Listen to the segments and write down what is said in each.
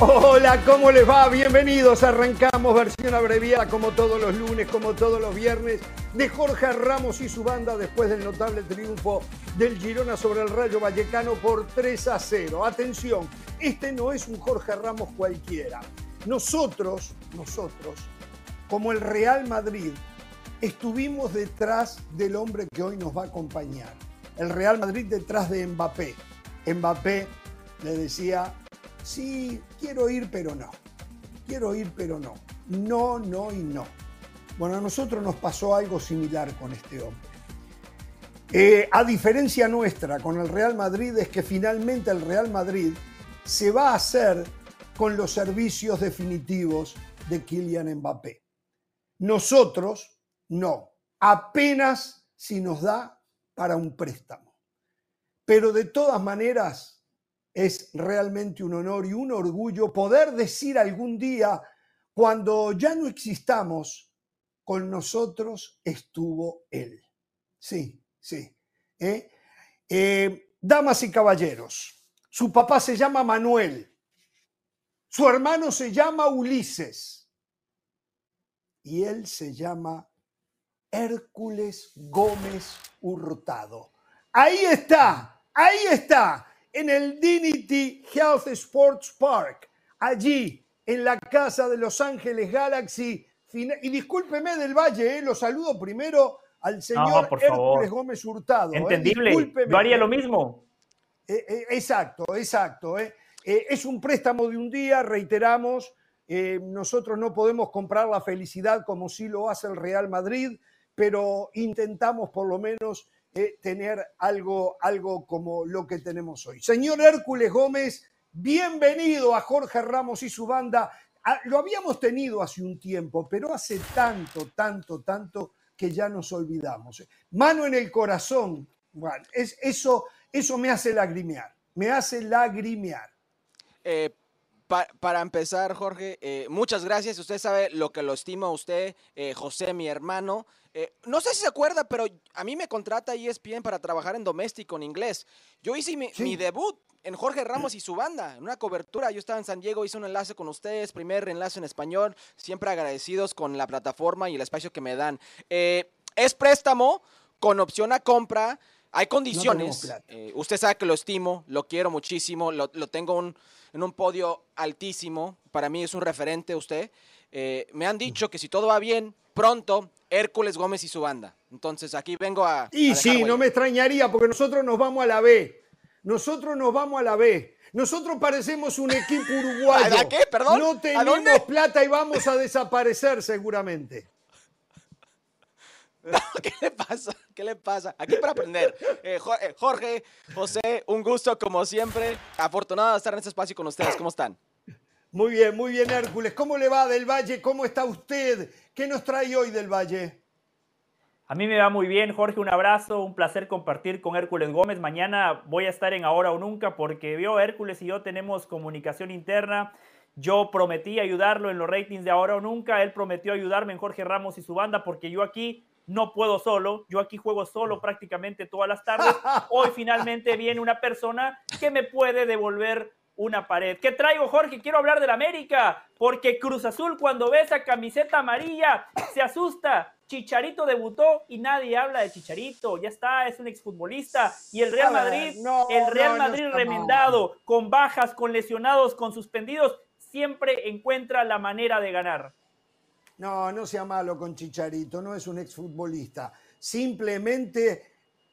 Hola, ¿cómo les va? Bienvenidos. Arrancamos versión abreviada como todos los lunes, como todos los viernes, de Jorge Ramos y su banda después del notable triunfo del Girona sobre el Rayo Vallecano por 3 a 0. Atención, este no es un Jorge Ramos cualquiera. Nosotros, nosotros, como el Real Madrid, estuvimos detrás del hombre que hoy nos va a acompañar. El Real Madrid detrás de Mbappé. Mbappé le decía sí, quiero ir, pero no. Quiero ir, pero no. No, no y no. Bueno, a nosotros nos pasó algo similar con este hombre. Eh, a diferencia nuestra con el Real Madrid es que finalmente el Real Madrid se va a hacer con los servicios definitivos de Kylian Mbappé. Nosotros no, apenas si nos da para un préstamo. Pero de todas maneras, es realmente un honor y un orgullo poder decir algún día, cuando ya no existamos, con nosotros estuvo Él. Sí, sí. ¿eh? Eh, damas y caballeros, su papá se llama Manuel, su hermano se llama Ulises y él se llama Hércules Gómez Hurtado. Ahí está, ahí está en el Dignity Health Sports Park, allí en la casa de Los Ángeles Galaxy. Y discúlpeme del Valle, eh, lo saludo primero al señor Hércules Gómez Hurtado. Eh. Entendible, yo haría lo mismo. Eh, exacto, exacto. es un préstamo de un día, reiteramos. nosotros no podemos comprar la felicidad como sí lo hace el Real Madrid, pero intentamos por lo menos tener algo, algo como lo que tenemos hoy. Señor Hércules Gómez, bienvenido a Jorge Ramos y su banda. Ah, lo habíamos tenido hace un tiempo, pero hace tanto, tanto, tanto que ya nos olvidamos. Mano en el corazón, es, eso, eso me hace lagrimear, me hace lagrimear. Eh, para empezar, Jorge, eh, muchas gracias. Usted sabe lo que lo estima usted, eh, José, mi hermano. Eh, no sé si se acuerda, pero a mí me contrata ESPN para trabajar en doméstico en inglés. Yo hice mi, debut en Jorge Ramos y su banda, en una cobertura. Yo estaba en San Diego, hice un enlace con ustedes, primer enlace en español. Siempre agradecidos con la plataforma y el espacio que me dan. es préstamo con opción a compra. Hay condiciones. usted sabe que lo estimo, lo quiero muchísimo, lo, lo tengo un en un podio altísimo. Para mí es un referente usted. Eh, me han dicho que si todo va bien, pronto Hércules Gómez y su banda. Entonces aquí vengo a... Y sí, no me extrañaría porque nosotros nos vamos a la B. Nosotros nos vamos a la B. Nosotros parecemos un equipo uruguayo. ¿A qué? Perdón. No tenemos plata y vamos a desaparecer seguramente. ¿Qué le pasa? ¿Qué le pasa? Aquí para aprender. Eh, eh, Jorge, José, un gusto como siempre. Afortunado de estar en este espacio con ustedes. ¿Cómo están? Muy bien, muy bien, Hércules. ¿Cómo le va del Valle? ¿Cómo está usted? ¿Qué nos trae hoy del Valle? A mí me va muy bien, Jorge. Un abrazo, un placer compartir con Hércules Gómez. Mañana voy a estar en Ahora o Nunca porque vio Hércules y yo tenemos comunicación interna. Yo prometí ayudarlo en los ratings de Ahora o Nunca. Él prometió ayudarme en Jorge Ramos y su banda porque yo aquí no puedo solo, yo aquí juego solo prácticamente todas las tardes. Hoy finalmente viene una persona que me puede devolver una pared. ¿Qué traigo, Jorge? Quiero hablar del América, porque Cruz Azul cuando ve esa camiseta amarilla se asusta. Chicharito debutó y nadie habla de Chicharito, ya está, es un exfutbolista. Y el Real Madrid, el Real Madrid remendado, con bajas, con lesionados, con suspendidos, siempre encuentra la manera de ganar. No, no sea malo con Chicharito, no es un exfutbolista. Simplemente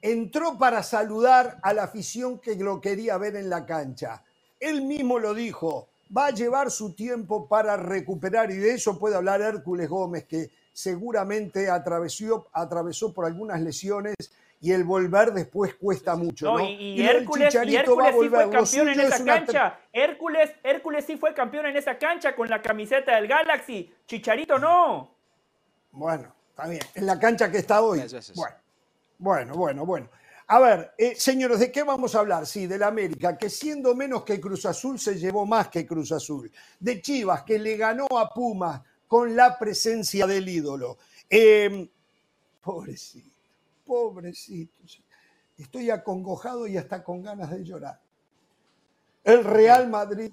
entró para saludar a la afición que lo quería ver en la cancha. Él mismo lo dijo, va a llevar su tiempo para recuperar y de eso puede hablar Hércules Gómez, que seguramente atravesó, atravesó por algunas lesiones y el volver después cuesta mucho. ¿no? Y, Hércules, sí fue campeón en esa cancha. Hércules, Hércules sí fue campeón en esa cancha con la camiseta del Galaxy. Chicharito no. Bueno, está bien. En la cancha que está hoy. Bueno, bueno, bueno, bueno. A ver, eh, señores, ¿de qué vamos a hablar? Sí, del América, que siendo menos que Cruz Azul se llevó más que Cruz Azul. De Chivas, que le ganó a Pumas con la presencia del ídolo. Eh, pobrecito pobrecitos. Estoy acongojado y hasta con ganas de llorar. El Real Madrid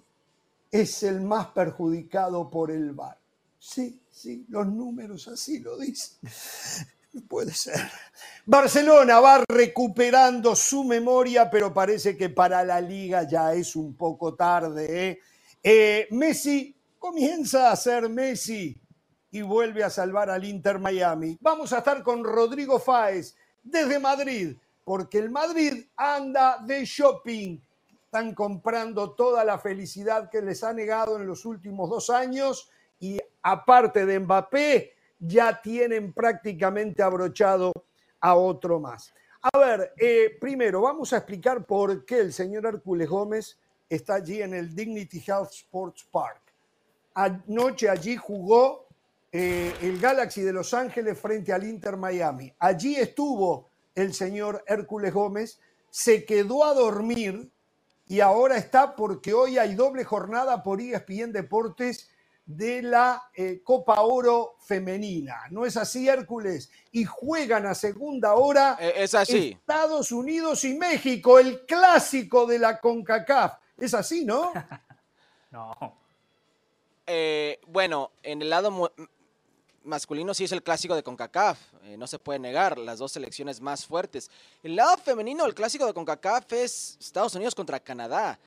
es el más perjudicado por el VAR. Sí, sí, los números así lo dicen. Puede ser. Barcelona va recuperando su memoria, pero parece que para la liga ya es un poco tarde. ¿eh? Eh, Messi comienza a ser Messi y vuelve a salvar al Inter Miami. Vamos a estar con Rodrigo Fáez desde Madrid, porque el Madrid anda de shopping. Están comprando toda la felicidad que les ha negado en los últimos dos años y aparte de Mbappé, ya tienen prácticamente abrochado a otro más. A ver, eh, primero vamos a explicar por qué el señor Hércules Gómez está allí en el Dignity Health Sports Park. Anoche allí jugó eh, el Galaxy de Los Ángeles frente al Inter Miami. Allí estuvo el señor Hércules Gómez, se quedó a dormir y ahora está porque hoy hay doble jornada por ESPN Deportes de la eh, Copa Oro femenina. ¿No es así, Hércules? Y juegan a segunda hora eh, es así. Estados Unidos y México, el clásico de la CONCACAF. Es así, ¿no? no. Eh, bueno, en el lado masculino sí es el clásico de CONCACAF, no se puede negar, las dos selecciones más fuertes. El lado femenino, el clásico de CONCACAF es Estados Unidos contra Canadá.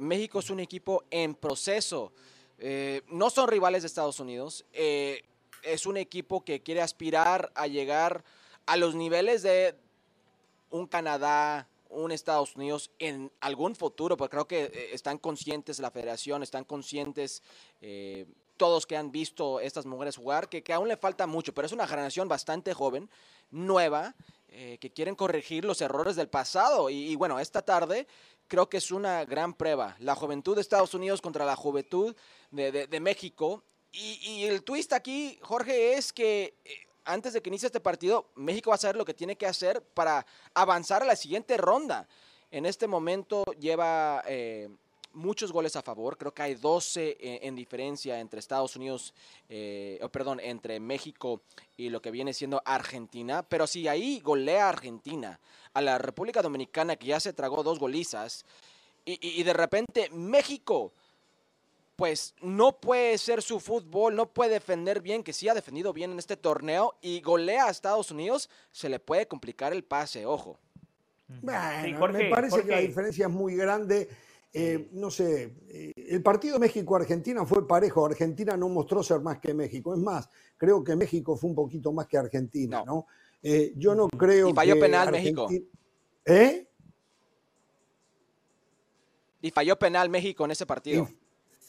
México es un equipo en proceso. Eh, no son rivales de Estados Unidos. Eh, es un equipo que quiere aspirar a llegar a los niveles de un Canadá, un Estados Unidos en algún futuro, porque creo que eh, están conscientes la federación, están conscientes todos que han visto estas mujeres jugar, que, aún le falta mucho, pero es una generación bastante joven, nueva, que quieren corregir los errores del pasado. y bueno, esta tarde creo que es una gran prueba. La juventud de Estados Unidos contra la juventud de, México. Y, el twist aquí, Jorge, es que eh, antes de que inicie este partido, México va a saber lo que tiene que hacer para avanzar a la siguiente ronda. En este momento lleva eh, muchos goles a favor, creo que hay 12 en, diferencia entre Estados Unidos, eh, perdón, entre México y lo que viene siendo Argentina, pero si ahí golea Argentina a la República Dominicana que ya se tragó dos golizas y, de repente México pues no puede ser su fútbol, no puede defender bien, que sí ha defendido bien en este torneo y golea a Estados Unidos, se le puede complicar el pase, ojo. Bueno, me parece que la diferencia es muy grande. Eh, no sé, eh, el partido México-Argentina fue parejo. Argentina no mostró ser más que México. Es más, creo que México fue un poquito más que Argentina, ¿no? Eh, yo no creo y falló penal México. ¿Eh? Y falló penal México en ese partido.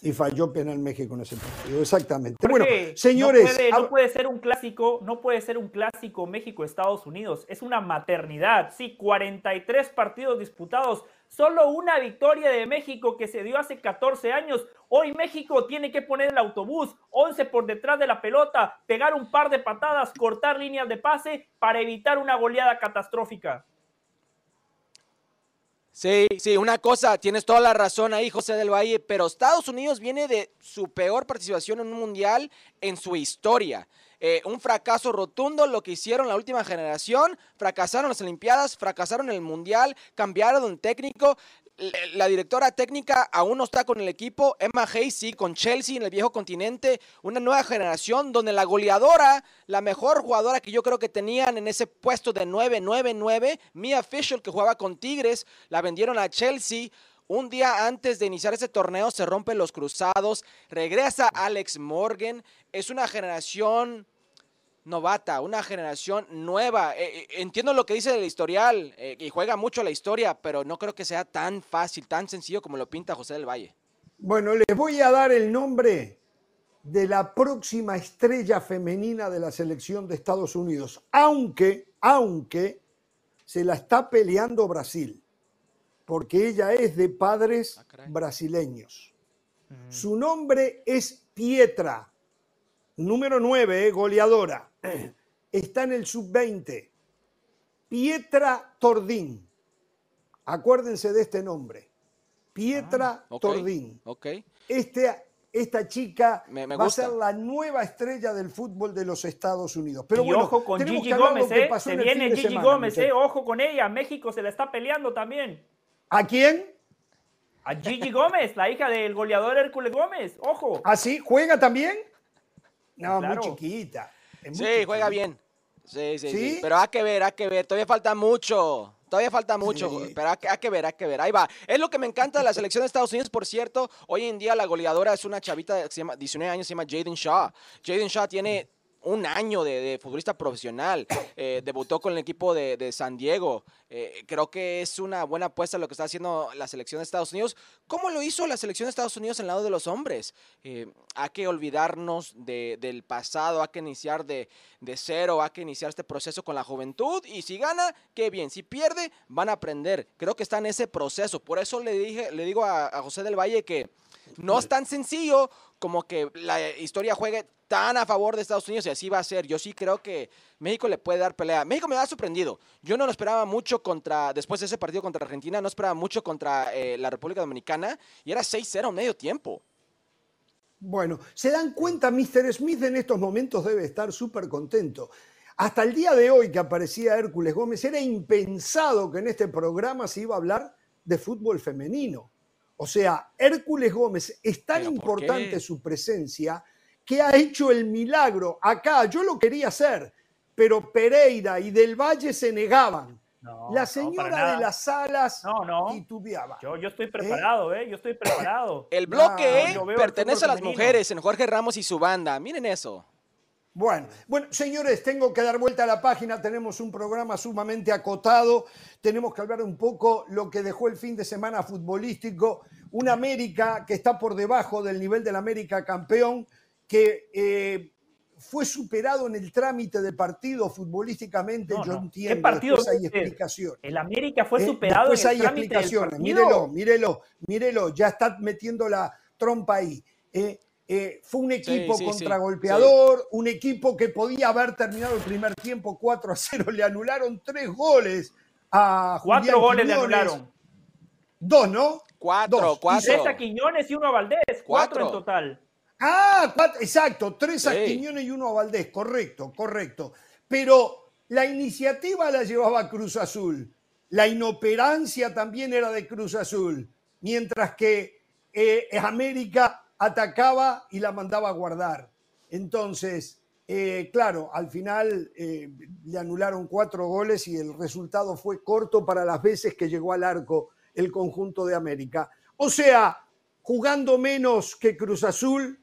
Y, falló penal México en ese partido, exactamente. Bueno, señores. No puede, ser un clásico, no puede ser un clásico México-Estados Unidos. Es una maternidad. Sí, 43 partidos disputados. Solo una victoria de México que se dio hace 14 años. Hoy México tiene que poner el autobús, 11 por detrás de la pelota, pegar un par de patadas, cortar líneas de pase para evitar una goleada catastrófica. Sí, sí, una cosa, tienes toda la razón ahí, José del Valle, pero Estados Unidos viene de su peor participación en un mundial en su historia. Eh, un fracaso rotundo lo que hicieron la última generación, fracasaron las Olimpiadas, fracasaron el Mundial, cambiaron un técnico, la directora técnica aún no está con el equipo. Emma Hayes con Chelsea en el viejo continente. Una nueva generación donde la goleadora, la mejor jugadora que yo creo que tenían en ese puesto de 9-9-9, Mia Fisher, que jugaba con Tigres, la vendieron a Chelsea. Un día antes de iniciar ese torneo se rompen los cruzados. Regresa Alex Morgan. Es una generación novata, una generación nueva. Eh, eh, entiendo lo que dice del historial eh, y juega mucho la historia, pero no creo que sea tan fácil, tan sencillo como lo pinta José del Valle. Bueno, les voy a dar el nombre de la próxima estrella femenina de la selección de Estados Unidos, aunque, aunque se la está peleando Brasil, porque ella es de padres ah, brasileños. Su nombre es Pietra, número 9, goleadora. está en el sub-20. Pietra Tordín. Acuérdense de este nombre. Pietra ah, Tordín. Este, esta chica va a ser la nueva estrella del fútbol de los Estados Unidos. Pero bueno, ojo con Gigi Gómez, ¿eh? Se viene Gigi Gómez, ¿eh? Ojo con ella. México se la está peleando también. ¿A quién? A Gigi Gómez, la hija del goleador Hércules Gómez. Ojo. ¿Ah, sí? ¿Juega también? No, Claro. muy chiquita. Es muy Sí, chiquita. juega bien. Sí, sí, sí, ¿Sí? Pero hay que ver, hay que ver. Todavía falta mucho. Todavía falta mucho, Sí. pero hay que, hay que ver, hay que ver. Ahí va. Es lo que me encanta de la selección de Estados Unidos, por cierto. Hoy en día la goleadora es una chavita que se llama 19 años, se llama Jaden Shaw. Jaden Shaw tiene un año de, futbolista profesional. Eh, debutó con el equipo de, San Diego. Eh, creo que es una buena apuesta lo que está haciendo la selección de Estados Unidos. ¿Cómo lo hizo la selección de Estados Unidos en el lado de los hombres? Eh, hay que olvidarnos de- del pasado, hay que iniciar de, cero, hay que iniciar este proceso con la juventud. Y si gana, qué bien. Si pierde, van a aprender. Creo que está en ese proceso. Por eso le, dije, le digo a José del Valle que no es tan sencillo como que la historia juegue tan a favor de Estados Unidos y así va a ser. Yo sí creo que México le puede dar pelea. México me ha sorprendido. Yo no lo esperaba mucho contra, después de ese partido contra Argentina, no esperaba mucho contra eh, la República Dominicana y era 6-0 medio tiempo. Bueno, se dan cuenta, Mr. Smith en estos momentos debe estar súper contento. Hasta el día de hoy que aparecía Hércules Gómez, era impensado que en este programa se iba a hablar de fútbol femenino. O sea, Hércules Gómez es tan ¿Pero por importante qué? su presencia que ha hecho el milagro. Acá yo lo quería hacer, pero Pereira y Del Valle se negaban. No, La señora de las salas No, no. titubeaba. Yo, yo estoy preparado, ¿eh? Yo estoy preparado. El bloque el pertenece a las femenino. mujeres en Jorge Ramos y su banda. Miren eso. Bueno, bueno, señores, tengo que dar vuelta a la página. Tenemos un programa sumamente acotado. Tenemos que hablar un poco lo que dejó el fin de semana futbolístico. Un América que está por debajo del nivel del América campeón, que eh, fue superado en el trámite de partido futbolísticamente. No, Yo no. ¿Qué entiendo. partido después hay explicaciones. El América fue ¿eh? superado Después en hay el trámite del explicaciones. Mírelo, mírelo, mírelo. Ya está metiendo la trompa ahí. Eh, eh, fue un equipo sí, sí, contragolpeador, un equipo que podía haber terminado el primer tiempo 4 a 0. Le anularon tres goles a Cuatro Julián goles le anularon. Dos, ¿no? Cuatro, Dos. cuatro. Tres a Quiñones y uno a Valdés. Cuatro, Cuatro. en total. Ah, exacto, tres a Sí. Quiñones y uno a Valdés, correcto, correcto. Pero la iniciativa la llevaba Cruz Azul, la inoperancia también era de Cruz Azul, mientras que eh, América atacaba y la mandaba a guardar. Entonces, eh, claro, al final eh, le anularon cuatro goles y el resultado fue corto para las veces que llegó al arco el conjunto de América. O sea, jugando menos que Cruz Azul,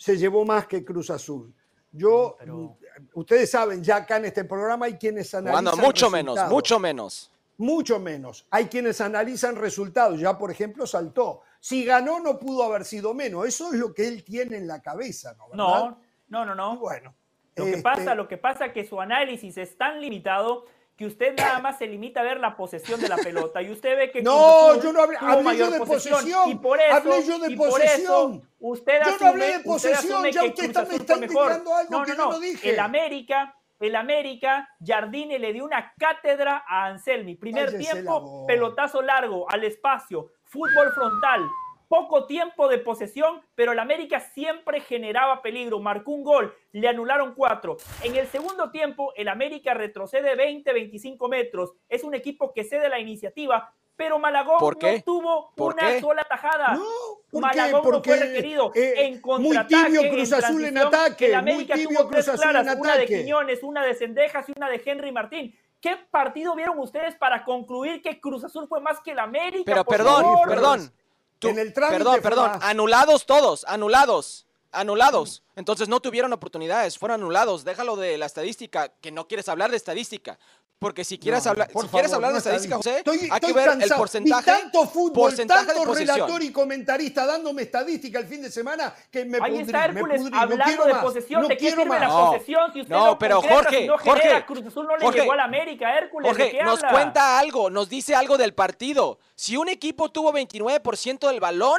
se llevó más que Cruz Azul. Yo, Pero- ustedes saben, ya acá en este programa hay quienes analizan Jugando mucho menos, mucho menos. Mucho menos. Hay quienes analizan resultados. Ya, por ejemplo, saltó. Si ganó, no pudo haber sido menos. Eso es lo que él tiene en la cabeza, ¿no? ¿Verdad? No, no, no, no. bueno. Lo que este, pasa, lo que pasa es que su análisis es tan limitado que usted nada más se limita a ver la posesión de la pelota y usted ve que No, yo no hablé- hablé yo de posesión, posesión, y por eso hablé yo de posesión. usted Yo no asume, hablé de posesión, asume ya usted está- me está indicando algo no, que no, yo no. dije. El América, el América, Jardine le dio una cátedra a Anselmi. Primer tiempo, pelotazo largo al espacio, fútbol frontal. Poco tiempo de posesión, pero el América siempre generaba peligro. Marcó un gol, le anularon cuatro. En el segundo tiempo, el América retrocede 20, 25 metros. Es un equipo que cede la iniciativa, pero Malagón no tuvo ¿Por una qué? sola tajada. No. Malagón no Porque, fue requerido. eh, en muy contraataque, tibio Cruz Azul en ataque, El muy América tibio tuvo tres Cruz Azul claras, en una de ataque. Quiñones, una de Cendejas y una de Henry Martín. ¿Qué partido vieron ustedes para concluir que Cruz Azul fue más que el América? Pero perdón, favor? perdón. Tú- En el trámite perdón, perdón. Anulados todos, anulados. Anulados. Entonces no tuvieron oportunidades, fueron anulados. Déjalo de la estadística, que no quieres hablar de estadística. Porque si quieres No, hablar, por si quieres hablar no de estadística, José, Estoy, hay estoy que ver el cansado. porcentaje. Vi tanto fútbol, porcentaje de tanto posesión. relator y comentarista dándome estadística el fin de semana que me Ahí pudrí, está me Hércules pudrí. No hablando quiero de más, posesión. no ¿De qué sirve la más. No, posesión si usted no, no, pero concreta, Jorge, si no Jorge, genera? Cruz Azul no le Jorge, llegó a la América, Hércules. ¿de Jorge, qué nos habla? cuenta algo, nos dice algo del partido. Si un equipo tuvo 29% del balón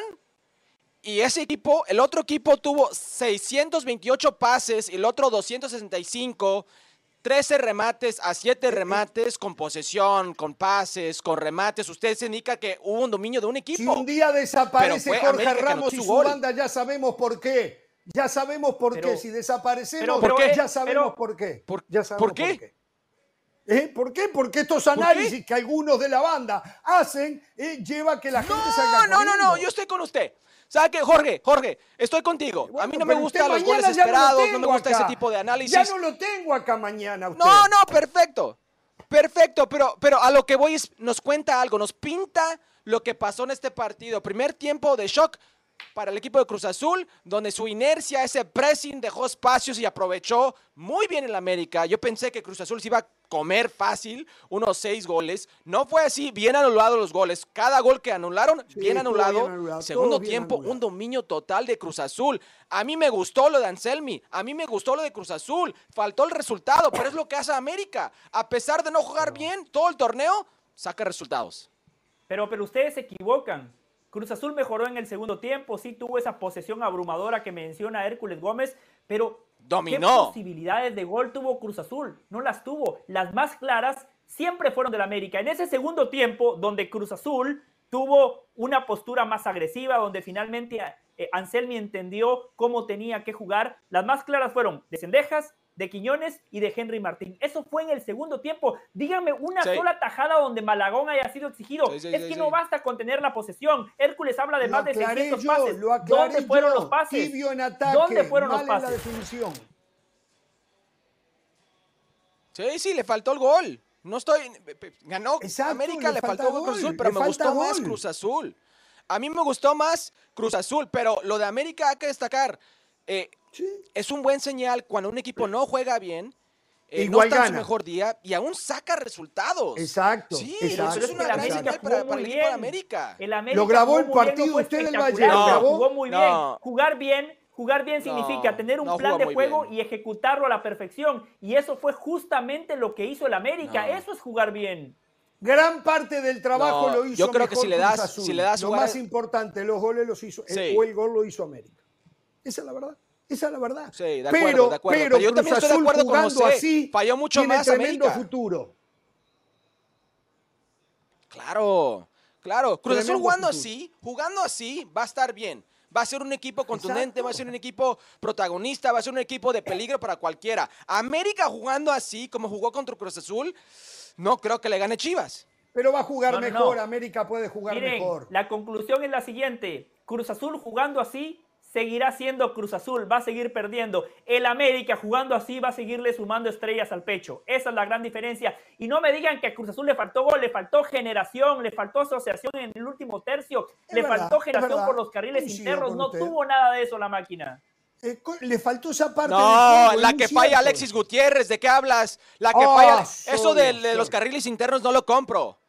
y ese equipo, el otro equipo tuvo 628 pases el otro 265, 13 remates a 7 remates con posesión, con pases, con remates, usted se indica que hubo un dominio de un Si equipo. un día desaparece Pero Jorge América Ramos y su gol. banda, ya sabemos por qué. Ya sabemos por Pero- qué. Si desaparecemos, pero- ¿Por qué? ya sabemos pero- por qué. ¿Por- ya sabemos por qué? ¿Eh? ¿Por qué? Porque estos análisis que algunos de la banda hacen eh, lleva a que la gente salga No, no, no, no, yo estoy con usted. ¿Sabe qué, Jorge? Jorge, estoy contigo. a mí no me gustan los goles no esperados, no me gusta ese tipo de análisis. Ya no lo tengo acá mañana usted. No, no, perfecto. Perfecto, pero, pero a lo que voy es, nos cuenta algo, nos pinta lo que pasó en este partido. Primer tiempo de shock para el equipo de Cruz Azul, donde su inercia, ese pressing dejó espacios y aprovechó muy bien el América. Yo pensé que Cruz Azul se iba a comer fácil, unos seis goles. No fue así, bien anulados los goles. Cada gol que anularon, Sí, bien anulado. bien anulado, Segundo bien tiempo, un dominio total de Cruz Azul. A mí me gustó lo de Anselmi, a mí me gustó lo de Cruz Azul. Faltó el resultado, pero es lo que hace América. A pesar de no jugar bien todo el torneo, saca resultados. Pero, pero ustedes se equivocan. Cruz Azul mejoró en el segundo tiempo, sí tuvo esa posesión abrumadora que menciona Hércules Gómez, pero Dominó. ¿qué posibilidades de gol tuvo Cruz Azul? No las tuvo. Las más claras siempre fueron del América. En ese segundo tiempo, donde Cruz Azul tuvo una postura más agresiva, donde finalmente eh, Anselmi entendió cómo tenía que jugar, las más claras fueron de Cendejas, de Quiñones y de Henry Martín. Eso fue en el segundo tiempo. Díganme una Sí. sola tajada donde Malagón haya sido exigido. Sí, sí, es sí, que sí. no basta con tener la posesión. Hércules habla de Lo más de aclaré 600 yo, pases. lo ¿Dónde fueron yo. los pases? Tibio en ataque, ¿Dónde fueron mal los en la pases? definición. Sí, sí, le faltó el gol. No estoy. Ganó Exacto, América, le le, faltó Cruz gol, Azul, pero le me gustó más. Cruz Azul. A mí me gustó más Cruz Azul, pero lo de América hay que destacar. eh, Sí. es un buen señal cuando un equipo no juega bien, eh, Igual no está en su mejor día y aún saca resultados. Exacto, Sí, exacto, eso es una gran señal jugó para, para muy el equipo de bien. América. El América Lo grabó el muy bien, partido no usted del Valle, ¿lo pero grabó? Jugó muy bien. No. Jugar bien, jugar bien No, significa tener un no plan de juego bien. y ejecutarlo a la perfección. Y eso fue justamente lo que hizo el América. No. Eso es jugar bien. Gran parte del trabajo No, lo hizo yo creo que mejor si le das- Azul. si le das lo jugar- más importante, los goles los hizo, el- Sí. o el gol lo hizo América. Esa es la verdad. Esa es la verdad. Sí, de acuerdo, pero, de acuerdo. pero Pero yo Cruz también estoy de acuerdo con José. así Falló mucho tiene más tremendo América. futuro. Claro, claro. Cruz Azul jugando futuro. así, jugando así, va a estar bien. Va a ser un equipo contundente, Exacto. va a ser un equipo protagonista, va a ser un equipo de peligro para cualquiera. América jugando así, como jugó contra Cruz Azul, no creo que le gane Chivas. Pero va a jugar No, no, mejor. no. América puede jugar Miren, mejor. la conclusión es la siguiente. Cruz Azul jugando así seguirá siendo Cruz Azul, va a seguir perdiendo. El América jugando así va a seguirle sumando estrellas al pecho. Esa es la gran diferencia. Y no me digan que a Cruz Azul le faltó gol, le faltó generación, le faltó asociación en el último tercio, Es le verdad, faltó generación por los carriles Coincido internos. No usted. tuvo nada de eso la máquina. Eh, le faltó esa parte. No, juego, la que falla. Alexis Gutiérrez, ¿de qué hablas? La que falla. solo, Eso de, de los carriles internos no lo compro.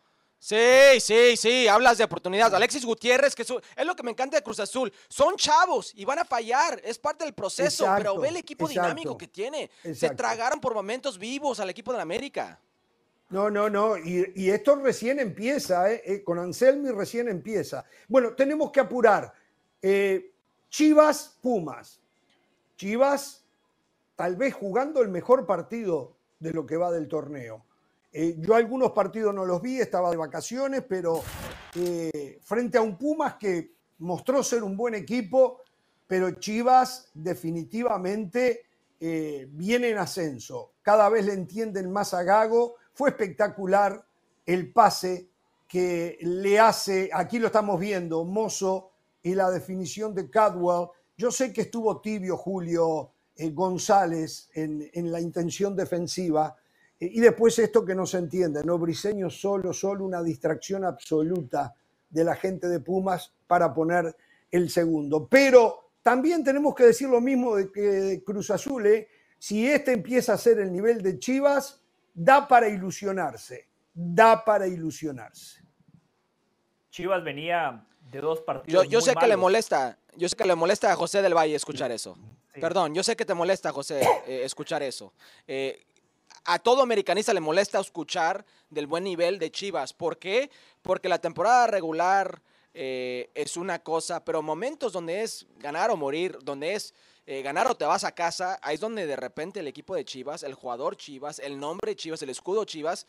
Sí, sí, sí, hablas de oportunidades. Alexis Gutiérrez, que su- es lo que me encanta de Cruz Azul. Son chavos y van a fallar, es parte del proceso, Exacto, pero ve el equipo exacto, dinámico que tiene. Se tragaron por momentos vivos al equipo de la América. No, no, no. Y, y esto recién empieza, ¿eh? Eh, con Anselmi recién empieza. Bueno, tenemos que apurar. Eh, Chivas, Pumas. Chivas, tal vez jugando el mejor partido de lo que va del torneo. Eh, yo algunos partidos no los vi, estaba de vacaciones, pero eh, frente a un Pumas que mostró ser un buen equipo, pero Chivas definitivamente eh, viene en ascenso. Cada vez le entienden más a Gago. Fue espectacular el pase que le hace, aquí lo estamos viendo, Mozo y la definición de Cadwell. Yo sé que estuvo tibio Julio González en, en la intención defensiva. Y después esto que no se entiende, ¿no? Briseño solo, solo una distracción absoluta de la gente de Pumas para poner el segundo. Pero también tenemos que decir lo mismo de que Cruz Azul, ¿eh? si este empieza a ser el nivel de Chivas, da para ilusionarse, da para ilusionarse. Chivas venía de dos Yo, partidos. yo muy sé que le malos. molesta, yo sé que le molesta a José del Valle escuchar eso. Sí. Perdón, yo sé que te molesta, José, eh, escuchar eso. Eh, a todo americanista le molesta escuchar del buen nivel de Chivas. ¿Por qué? Porque la temporada regular eh, es una cosa, pero momentos donde es ganar o morir, donde es eh, ganar o te vas a casa, ahí es donde de repente el equipo de Chivas, el jugador Chivas, el nombre Chivas, el escudo Chivas,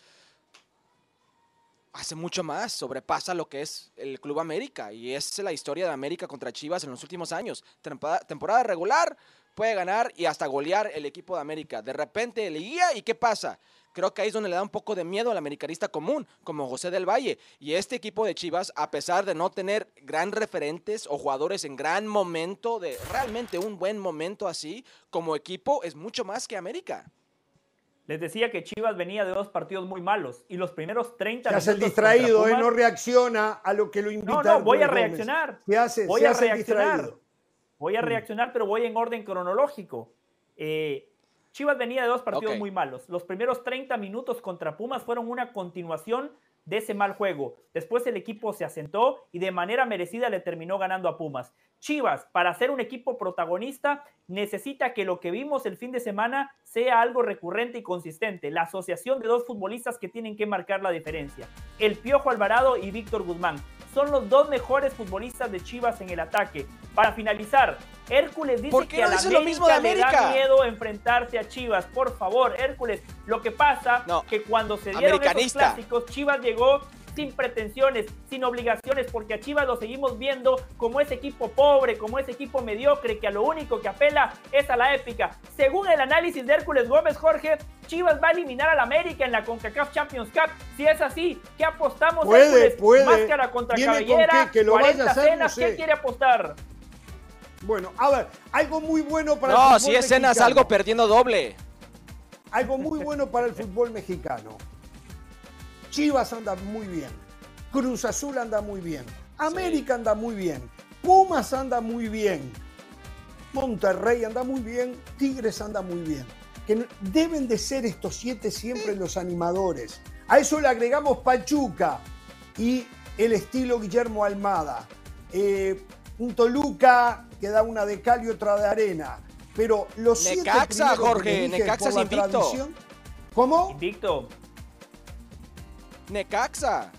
hace mucho más, sobrepasa lo que es el Club América y es la historia de América contra Chivas en los últimos años. Temporada regular, puede ganar y hasta golear el equipo de América. De repente le guía y ¿qué pasa? Creo que ahí es donde le da un poco de miedo al americanista común, como José del Valle. Y este equipo de Chivas, a pesar de no tener gran referentes o jugadores en gran momento, de realmente un buen momento así, como equipo es mucho más que América. Les decía que Chivas venía de dos partidos muy malos y los primeros 30 se hace el distraído, eh, no reacciona a lo que lo invita. No, no, voy a reaccionar. ¿Qué hace? Voy a reaccionar. Voy a mm. reaccionar, pero voy en orden cronológico. Eh, Chivas venía de dos partidos muy malos. Los primeros 30 minutos contra Pumas fueron una continuación de ese mal juego. Después el equipo se asentó y de manera merecida le terminó ganando a Pumas. Chivas, para ser un equipo protagonista, necesita que lo que vimos el fin de semana sea algo recurrente y consistente. La asociación de dos futbolistas que tienen que marcar la diferencia. El Piojo Alvarado y Víctor Guzmán. Son los dos mejores futbolistas de Chivas en el ataque. Para finalizar, Hércules dice que a la América, le da miedo enfrentarse a Chivas. Por favor, Hércules, lo que pasa es que cuando se dieron esos clásicos, Chivas llegó sin pretensiones, sin obligaciones, porque a Chivas lo seguimos viendo como ese equipo pobre, como ese equipo mediocre, que a lo único que apela es a la épica. Según el análisis de Hércules Gómez, Jorge, Chivas va a eliminar al América en la CONCACAF Champions Cup. Si es así, ¿qué apostamos? Puede, puede. Máscara contra cabellera, que, lo 40 a cenas, ¿qué quiere apostar? Bueno, a ver, algo muy bueno para el fútbol si es cenas algo perdiendo doble. Algo muy bueno para el fútbol mexicano. Chivas anda muy bien. Cruz Azul anda muy bien. América anda muy bien. Pumas anda muy bien. Monterrey anda muy bien. Tigres anda muy bien. Que deben de ser estos siete siempre los animadores. A eso le agregamos Pachuca y el estilo Guillermo Almada. Eh, un Toluca que da una de cal y otra de arena. Pero los Necaxa, Jorge, Necaxa es invicto. ¿Cómo? Invicto. Necaxa.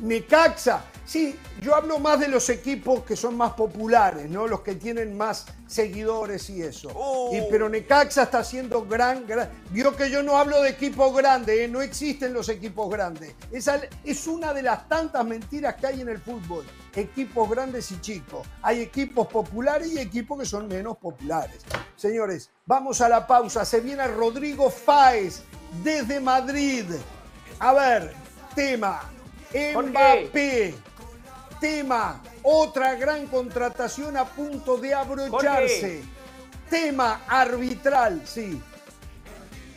Necaxa. Sí, yo hablo más de los equipos que son más populares, ¿no? Los que tienen más seguidores y eso. Y, oh. pero Necaxa está haciendo gran, gran. Vio que yo no hablo de equipos grandes, ¿eh? no existen los equipos grandes. Esa es una de las tantas mentiras que hay en el fútbol. Equipos grandes y chicos. Hay equipos populares y equipos que son menos populares. Señores, vamos a la pausa. Se viene Rodrigo Fáez desde Madrid. A ver, tema Mbappé. Tema, otra gran contratación a punto de abrocharse. Tema arbitral, sí.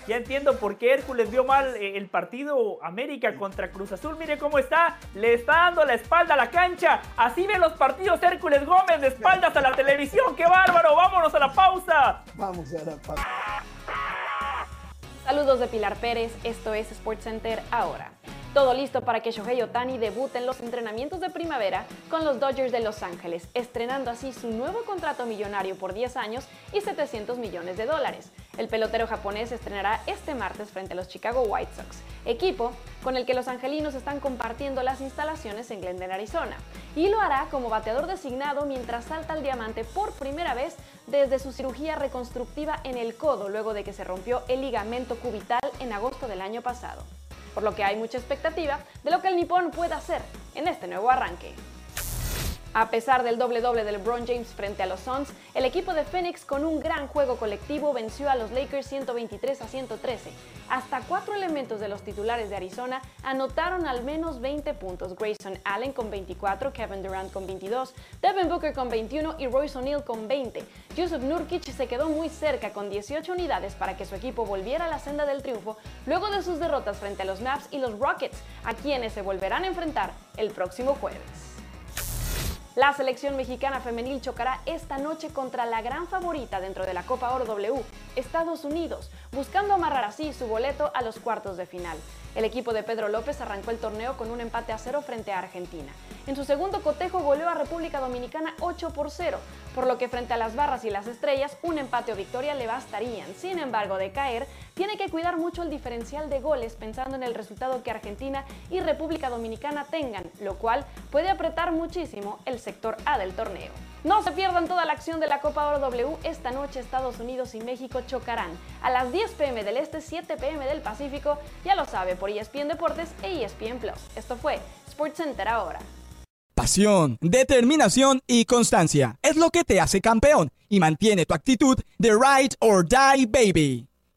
Ya entiendo por qué Hércules vio mal eh, el partido América contra Cruz Azul. Mire cómo está. Le está dando la espalda a la cancha. Así ven los partidos Hércules Gómez de espaldas a la televisión. ¡Qué bárbaro! ¡Vámonos a la pausa! Vamos a la pausa. Saludos de Pilar Pérez. Esto es SportsCenter ahora. Todo listo para que Shohei Otani debute en los entrenamientos de primavera con los Dodgers de Los Ángeles, estrenando así su nuevo contrato millonario por 10 años y 700 millones de dólares. El pelotero japonés estrenará este martes frente a los Chicago White Sox, equipo con el que los angelinos están compartiendo las instalaciones en Glendale, Arizona, y lo hará como bateador designado mientras salta al diamante por primera vez desde su cirugía reconstructiva en el codo luego de que se rompió el ligamento cubital en agosto del año pasado por lo que hay mucha expectativa de lo que el nipón pueda hacer en este nuevo arranque. A pesar del doble doble de LeBron James frente a los Suns, el equipo de Phoenix con un gran juego colectivo venció a los Lakers 123 a 113. Hasta cuatro elementos de los titulares de Arizona anotaron al menos 20 puntos. Grayson Allen con 24, Kevin Durant con 22, Devin Booker con 21 y Royce O'Neal con 20. Yusuf Nurkic se quedó muy cerca con 18 unidades para que su equipo volviera a la senda del triunfo luego de sus derrotas frente a los Maps y los Rockets, a quienes se volverán a enfrentar el próximo jueves. La selección mexicana femenil chocará esta noche contra la gran favorita dentro de la Copa Oro W, Estados Unidos, buscando amarrar así su boleto a los cuartos de final. El equipo de Pedro López arrancó el torneo con un empate a cero frente a Argentina. En su segundo cotejo goleó a República Dominicana 8 por 0, por lo que frente a las barras y las estrellas un empate o victoria le bastarían. Sin embargo, de caer, tiene que cuidar mucho el diferencial de goles pensando en el resultado que Argentina y República Dominicana tengan, lo cual puede apretar muchísimo el sector A del torneo. No se pierdan toda la acción de la Copa Oro W. Esta noche Estados Unidos y México chocarán a las 10 pm del Este, 7 pm del Pacífico. Ya lo sabe por ESPN Deportes e ESPN Plus. Esto fue SportsCenter ahora. Pasión, determinación y constancia es lo que te hace campeón y mantiene tu actitud de ride or die baby.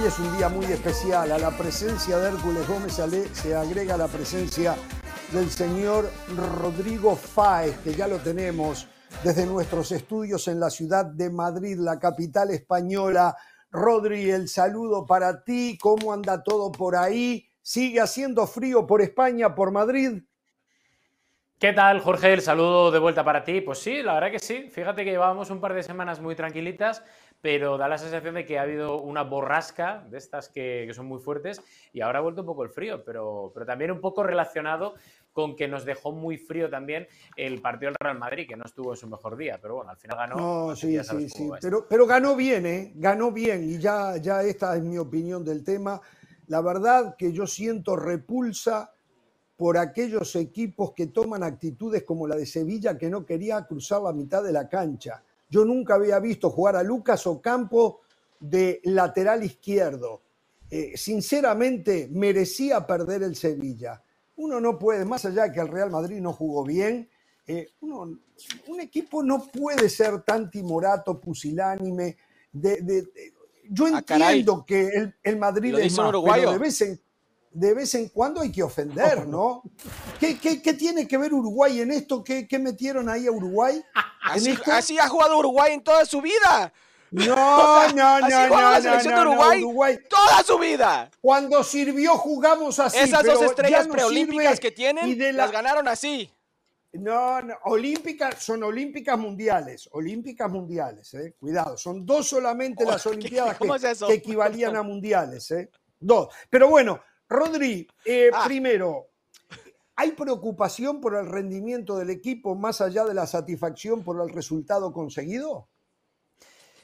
Hoy es un día muy especial. A la presencia de Hércules Gómez se agrega la presencia del señor Rodrigo Fáez, que ya lo tenemos desde nuestros estudios en la ciudad de Madrid, la capital española. Rodri, el saludo para ti. ¿Cómo anda todo por ahí? ¿Sigue haciendo frío por España, por Madrid? ¿Qué tal, Jorge? El saludo de vuelta para ti. Pues sí, la verdad que sí. Fíjate que llevábamos un par de semanas muy tranquilitas, pero da la sensación de que ha habido una borrasca de estas que, que son muy fuertes y ahora ha vuelto un poco el frío, pero, pero también un poco relacionado con que nos dejó muy frío también el partido del Real Madrid, que no estuvo en su mejor día, pero bueno, al final ganó. No, sí, sí, sí, pero, pero ganó bien, ¿eh? Ganó bien y ya, ya esta es mi opinión del tema. La verdad que yo siento repulsa por aquellos equipos que toman actitudes como la de Sevilla, que no quería cruzar la mitad de la cancha. Yo nunca había visto jugar a Lucas Ocampo de lateral izquierdo. Eh, sinceramente, merecía perder el Sevilla uno no puede, más allá de que el Real Madrid no jugó bien, eh, un equipo no puede ser tan timorato, pusilánime. De, yo ah, entiendo que el, Madrid es más, pero de vez, en, de vez en cuando hay que ofender, ¿no? ¿Qué, tiene que ver Uruguay en esto? ¿Qué, metieron ahí a Uruguay? así ha jugado Uruguay en toda su vida. No, no, no, no, la selección de Uruguay, toda su vida. Cuando sirvió jugamos así. Esas dos estrellas preolímpicas que tienen las ganaron así. No, no, olímpicas son olímpicas mundiales, olímpicas mundiales, eh. cuidado, son dos solamente las olimpiadas que, equivalían a mundiales, eh. dos. Pero bueno, Rodri, eh, ah. primero, ¿hay preocupación por el rendimiento del equipo más allá de la satisfacción por el resultado conseguido?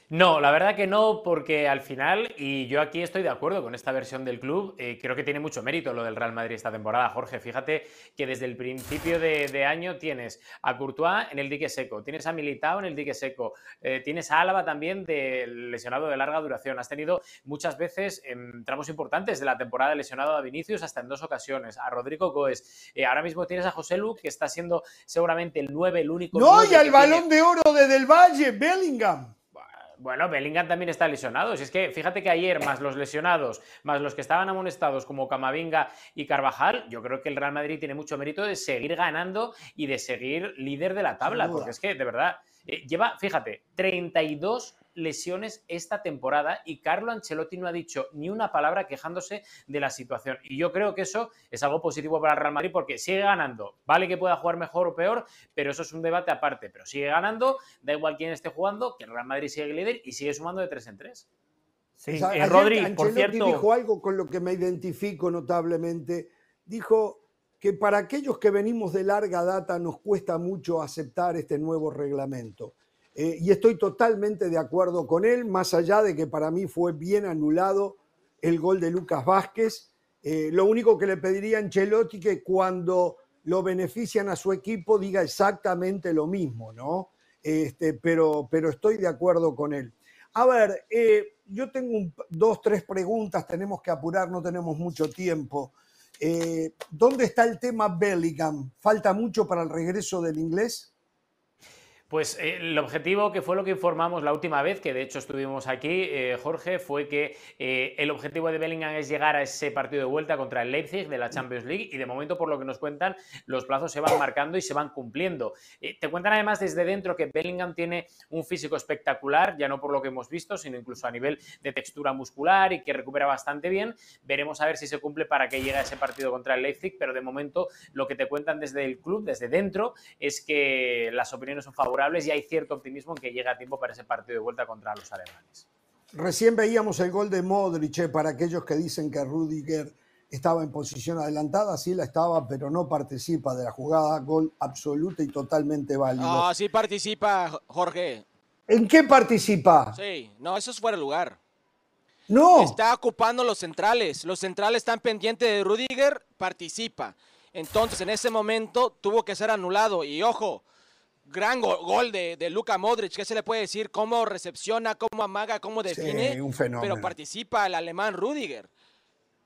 No, la verdad que no, porque al final, y yo aquí estoy de acuerdo con esta versión del club, eh, creo que tiene mucho mérito lo del Real Madrid esta temporada, Jorge. Fíjate que desde el principio de, año tienes a Courtois en el dique seco, tienes a Militao en el dique seco, eh, tienes a Álava también de lesionado de larga duración. Has tenido muchas veces en tramos importantes de la temporada lesionado a Vinicius hasta en dos ocasiones, a Rodrigo Goes. Eh, ahora mismo tienes a José Lu, que está siendo seguramente el 9, el único. No, y al balón de oro de Del Valle, Bellingham. Bueno, Bellingham también está lesionado. Si es que fíjate que ayer, más los lesionados, más los que estaban amonestados como Camavinga y Carvajal, yo creo que el Real Madrid tiene mucho mérito de seguir ganando y de seguir líder de la tabla. Porque es que, de verdad, eh, lleva, fíjate, 32 lesiones esta temporada y Carlo Ancelotti no ha dicho ni una palabra quejándose de la situación. Y yo creo que eso es algo positivo para el Real Madrid porque sigue ganando. Vale que pueda jugar mejor o peor, pero eso es un debate aparte. Pero sigue ganando, da igual quién esté jugando, que el Real Madrid sigue líder y sigue sumando de tres en tres. Sí, eh, Rodri, por cierto. dijo algo con lo que me identifico notablemente. Dijo que para aquellos que venimos de larga data nos cuesta mucho aceptar este nuevo reglamento. Eh, y estoy totalmente de acuerdo con él, más allá de que para mí fue bien anulado el gol de Lucas Vázquez. Eh, lo único que le pediría a Ancelotti que cuando lo benefician a su equipo diga exactamente lo mismo, ¿no? Este, pero, pero estoy de acuerdo con él. A ver, eh, yo tengo dos, tres preguntas, tenemos que apurar, no tenemos mucho tiempo. ¿Dónde está el tema Bellingham? ¿Falta mucho para el regreso del inglés? Pues eh, el objetivo, que fue lo que informamos la última vez, que de hecho estuvimos aquí, eh, Jorge, fue que eh, el objetivo de Bellingham es llegar a ese partido de vuelta contra el Leipzig de la Champions League y de momento, por lo que nos cuentan, los plazos se van marcando y se van cumpliendo. te cuentan además desde dentro que Bellingham tiene un físico espectacular, ya no por lo que hemos visto, sino incluso a nivel de textura muscular y que recupera bastante bien. Veremos a ver si se cumple para que llegue a ese partido contra el Leipzig, pero de momento lo que te cuentan desde el club, desde dentro, es que las opiniones son favorables y hay cierto optimismo en que llega a tiempo para ese partido de vuelta contra los alemanes. Recién veíamos el gol de Modric, eh, para aquellos que dicen que Rudiger estaba en posición adelantada, sí la estaba, pero no participa de la jugada, gol absoluta y totalmente válido. Ah, sí participa, Jorge. ¿En qué participa? Sí, no, eso es fuera de lugar. No. Está ocupando los centrales. Los centrales están pendientes de Rudiger, participa. Entonces, en ese momento tuvo que ser anulado. Y ojo, gran gol de, de, Luka Modric, ¿qué se le puede decir? Cómo recepciona, cómo amaga, cómo define. un fenómeno. Pero participa el alemán Rudiger.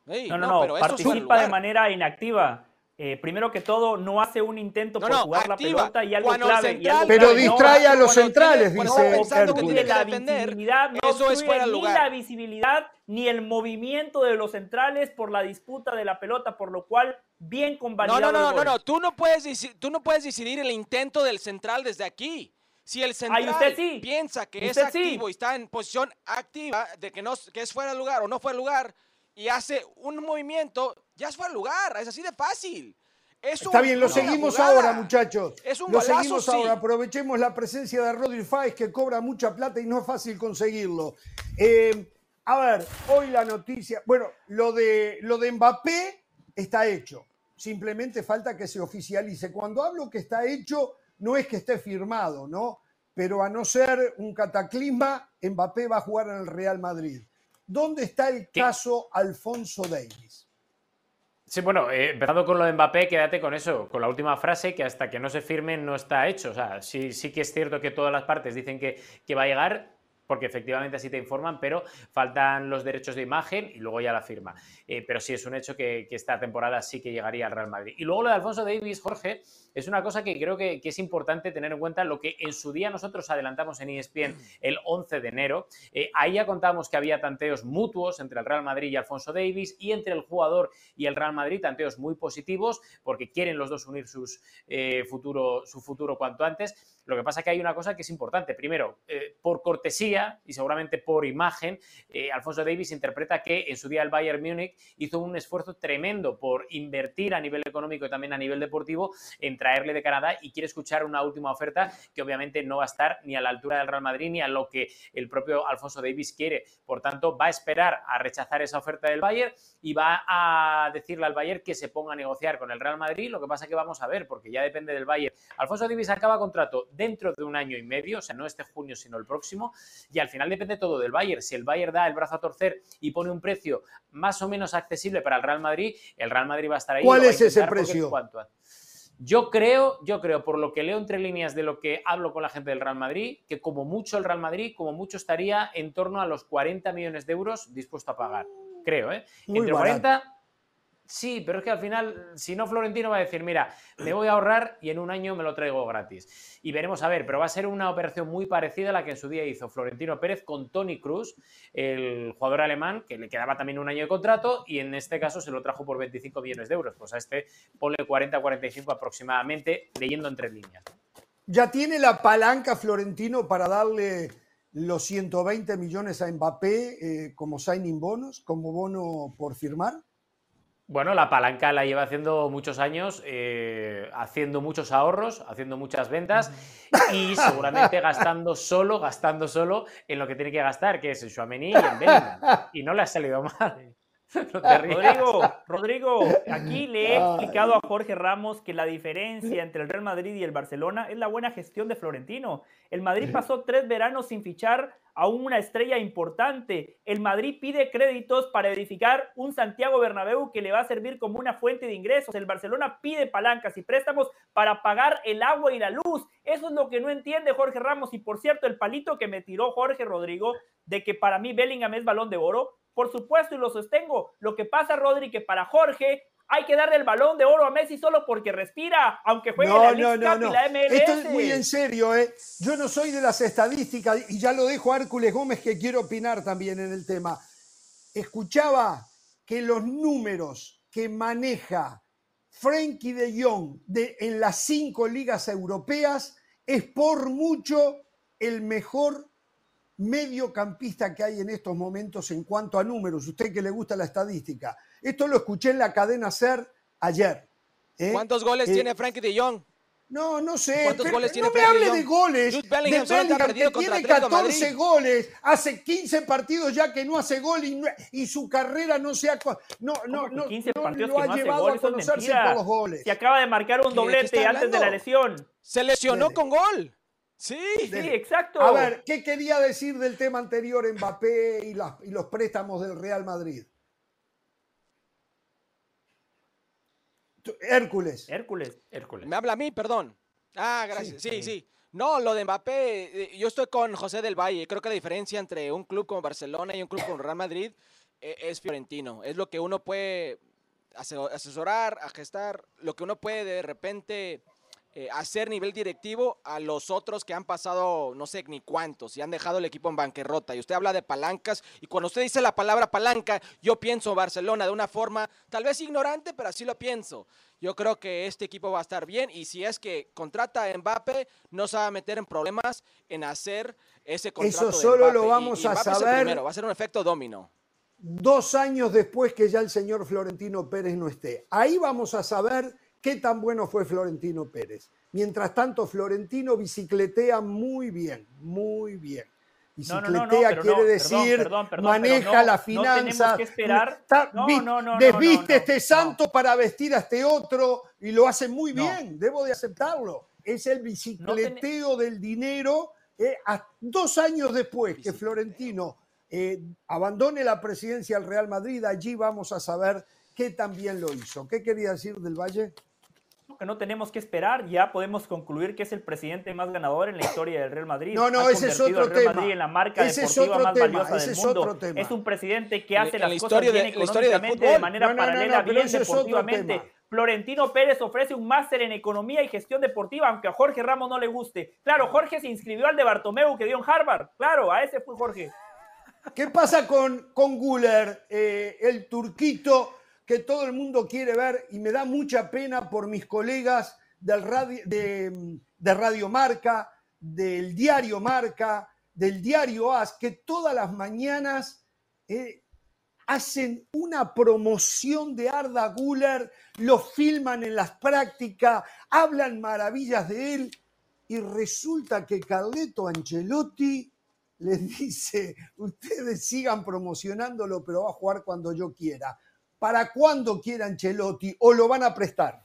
no, no, no, participa de manera inactiva. Eh, primero que todo, no hace un intento por jugar la pelota y algo clave. pero distrae a los centrales, dice pensando que tiene la visibilidad, no eso es fuera ni la visibilidad ni el movimiento de los centrales por la disputa de la pelota, por lo cual bien convalidado. No, no, no, no, no, tú no puedes tú no puedes decidir el intento del central desde aquí. Si el central piensa que es activo y está en posición activa de que no que es fuera de lugar o no fuera de lugar y hace un movimiento, ya es fuera de lugar, es así de fácil. Está bien, lo seguimos ahora, muchachos. Es un lo seguimos ahora. Aprovechemos la presencia de Rodri Fáez, que cobra mucha plata y no es fácil conseguirlo. Eh, a ver, hoy la noticia. Bueno, lo de, lo de Mbappé está hecho. Simplemente falta que se oficialice. Cuando hablo que está hecho, no es que esté firmado, ¿no? Pero a no ser un cataclisma, Mbappé va a jugar en el Real Madrid. ¿Dónde está el caso Alfonso Davis? Sí, bueno, eh, empezando con lo de Mbappé, quédate con eso, con la última frase, que hasta que no se firme no está hecho. O sea, sí, sí que es cierto que todas las partes dicen que, que va a llegar, porque efectivamente así te informan, pero faltan los derechos de imagen y luego ya la firma. Eh, pero sí es un hecho que, esta temporada sí que llegaría al Real Madrid. Y luego lo de Alfonso Davis, Jorge, es una cosa que creo que, es importante tener en cuenta lo que en su día nosotros adelantamos en ESPN el 11 de enero. Eh, ahí ya contamos que había tanteos mutuos entre el Real Madrid y Alfonso Davis y entre el jugador y el Real Madrid, tanteos muy positivos porque quieren los dos unir sus, eh, futuro, su futuro cuanto antes. Lo que pasa es que hay una cosa que es importante. Primero, por cortesía, y seguramente por imagen, eh, Alfonso Davis interpreta que en su día el Bayern Múnich hizo un esfuerzo tremendo por invertir a nivel económico y también a nivel deportivo en traerle de Canadá y quiere escuchar una última oferta que obviamente no va a estar ni a la altura del Real Madrid ni a lo que el propio Alfonso Davis quiere. Por tanto, va a esperar a rechazar esa oferta del Bayern y va a decirle al Bayern que se ponga a negociar con el Real Madrid. Lo que pasa que vamos a ver, porque ya depende del Bayern. Alfonso Davis acaba contrato dentro de un año y medio, o sea, no este junio, sino el próximo, y al final depende todo del Bayern. Si el Bayern da el brazo a torcer y pone un precio más o menos accesible para el Real Madrid, el Real Madrid va a estar ahí. ¿Cuál es ese precio? Yo creo, yo creo, por lo que leo entre líneas de lo que hablo con la gente del Real Madrid, que como mucho el Real Madrid, como mucho estaría en torno a los 40 millones de euros dispuesto a pagar. Creo, ¿eh? entre 40 Sí, pero es que al final, si no, Florentino va a decir, mira, me voy a ahorrar y en un año me lo traigo gratis. Y veremos a ver, pero va a ser una operación muy parecida a la que en su día hizo Florentino Pérez con Tony Cruz, el jugador alemán, que le quedaba también un año de contrato y en este caso se lo trajo por 25 millones de euros. Pues a este ponle 40-45 aproximadamente, leyendo entre líneas. ¿Ya tiene la palanca Florentino para darle los 120 millones a Mbappé eh, como signing bonus, como bono por firmar? Bueno, la palanca la lleva haciendo muchos años, eh, haciendo muchos ahorros, haciendo muchas ventas y seguramente gastando solo, gastando solo en lo que tiene que gastar, que es en Xuamení y en Bellingham. Y no le ha salido mal. Rodrigo, Rodrigo, aquí le he explicado a Jorge Ramos que la diferencia entre el Real Madrid y el Barcelona es la buena gestión de Florentino. El Madrid pasó tres veranos sin fichar a una estrella importante. El Madrid pide créditos para edificar un Santiago Bernabéu que le va a servir como una fuente de ingresos. El Barcelona pide palancas y préstamos para pagar el agua y la luz. Eso es lo que no entiende Jorge Ramos. Y por cierto, el palito que me tiró Jorge Rodrigo de que para mí Bellingham es balón de oro, por supuesto, y lo sostengo. Lo que pasa, Rodri, que para Jorge hay que darle el balón de oro a Messi solo porque respira, aunque juegue No, la League no, y la MLS. Esto es muy en serio, ¿eh? Yo no soy de las estadísticas y ya lo dejo a Hércules Gómez que quiero opinar también en el tema. Escuchaba que los números que maneja Frankie de Jong de, en las cinco ligas europeas es por mucho el mejor mediocampista que hay en estos momentos en cuanto a números. Usted que le gusta la estadística. Esto lo escuché en la cadena SER ayer. ¿eh? ¿Cuántos goles Eh, tiene Frankie de Jong? No, no sé. ¿Cuántos pero goles tiene no me Frankie hable de de Jong? goles. Jude de Bellingham ha Bellingham, que tiene Atlético de 14 Madrid. goles, hace 15 partidos ya que no hace gol y, y su carrera no se ha no no ¿Cómo que no, 15 no partidos lo que ha no hace llevado gol? a conocerse por los goles. Se acaba de marcar un ¿Qué- de doblete antes de la lesión. Se lesionó Dele. con gol. Sí. Sí, exacto. A ver, ¿qué quería decir del tema anterior Mbappé y, las- y los préstamos del Real Madrid? Tú- Hércules. Hércules. Hércules. Me habla a mí, perdón. Ah, gracias. Sí, sí. No, lo de Mbappé, eh, yo estoy con José del Valle. Creo que la diferencia entre un club como Barcelona y un club como Real Madrid eh, es Fiorentino. Es lo que uno puede ase- asesorar, a gestar, lo que uno puede de repente eh, hacer nivel directivo a los otros que han pasado no sé ni cuántos y han dejado el equipo en bancarrota. Y usted habla de palancas y cuando usted dice la palabra palanca, yo pienso Barcelona de una forma tal vez ignorante, pero así lo pienso. Yo creo que este equipo va a estar bien y si es que contrata a Mbappé, no se va a meter en problemas en hacer ese contrato. Eso de solo Mbappé. lo vamos y a saber. primero, va a ser un efecto domino. dos años después que ya el señor Florentino Pérez no esté. Ahí vamos a saber qué tan bueno fue Florentino Pérez. Mientras tanto, Florentino bicicletea muy bien, muy bien. No, Bicicletea no, no, quiere decir, perdón, perdón, perdón, maneja no, no, desviste este santo para vestir a este otro y lo hace muy bien, debo de aceptarlo. Es el bicicleteo del dinero. eh, a- dos años después que Florentino eh, abandone la presidencia del Real Madrid, allí vamos a saber qué también lo hizo. ¿Qué quería decir del Valle? Que no tenemos que esperar, ya podemos concluir que es el presidente más ganador en la historia del Real Madrid. No, no, Ha ese es otro al Real tema. Madrid en la marca Ese es deportiva otro más tema, valiosa ese del es mundo. otro tema. Es un presidente que hace en la las historia cosas de- bien la historia del económicamente de manera No, no, no, paralela, no, bien deportivamente. Florentino Pérez ofrece un máster en economía y gestión deportiva, aunque a Jorge Ramos no le guste. Claro, Jorge se inscribió al de Bartomeu que dio en Harvard. Claro, a ese fue Jorge. ¿Qué pasa con, con Guller, eh, el turquito que todo el mundo quiere ver y me da mucha pena por mis colegas radio, de, de Radio Marca, del diario Marca, del diario AS, que todas las mañanas eh, hacen una promoción de Arda Guller, lo filman en las prácticas, hablan maravillas de él y resulta que Carleto Ancelotti les dice, ustedes sigan promocionándolo, pero va a jugar cuando yo quiera. ¿Para cuándo quiera Ancelotti o lo van a prestar?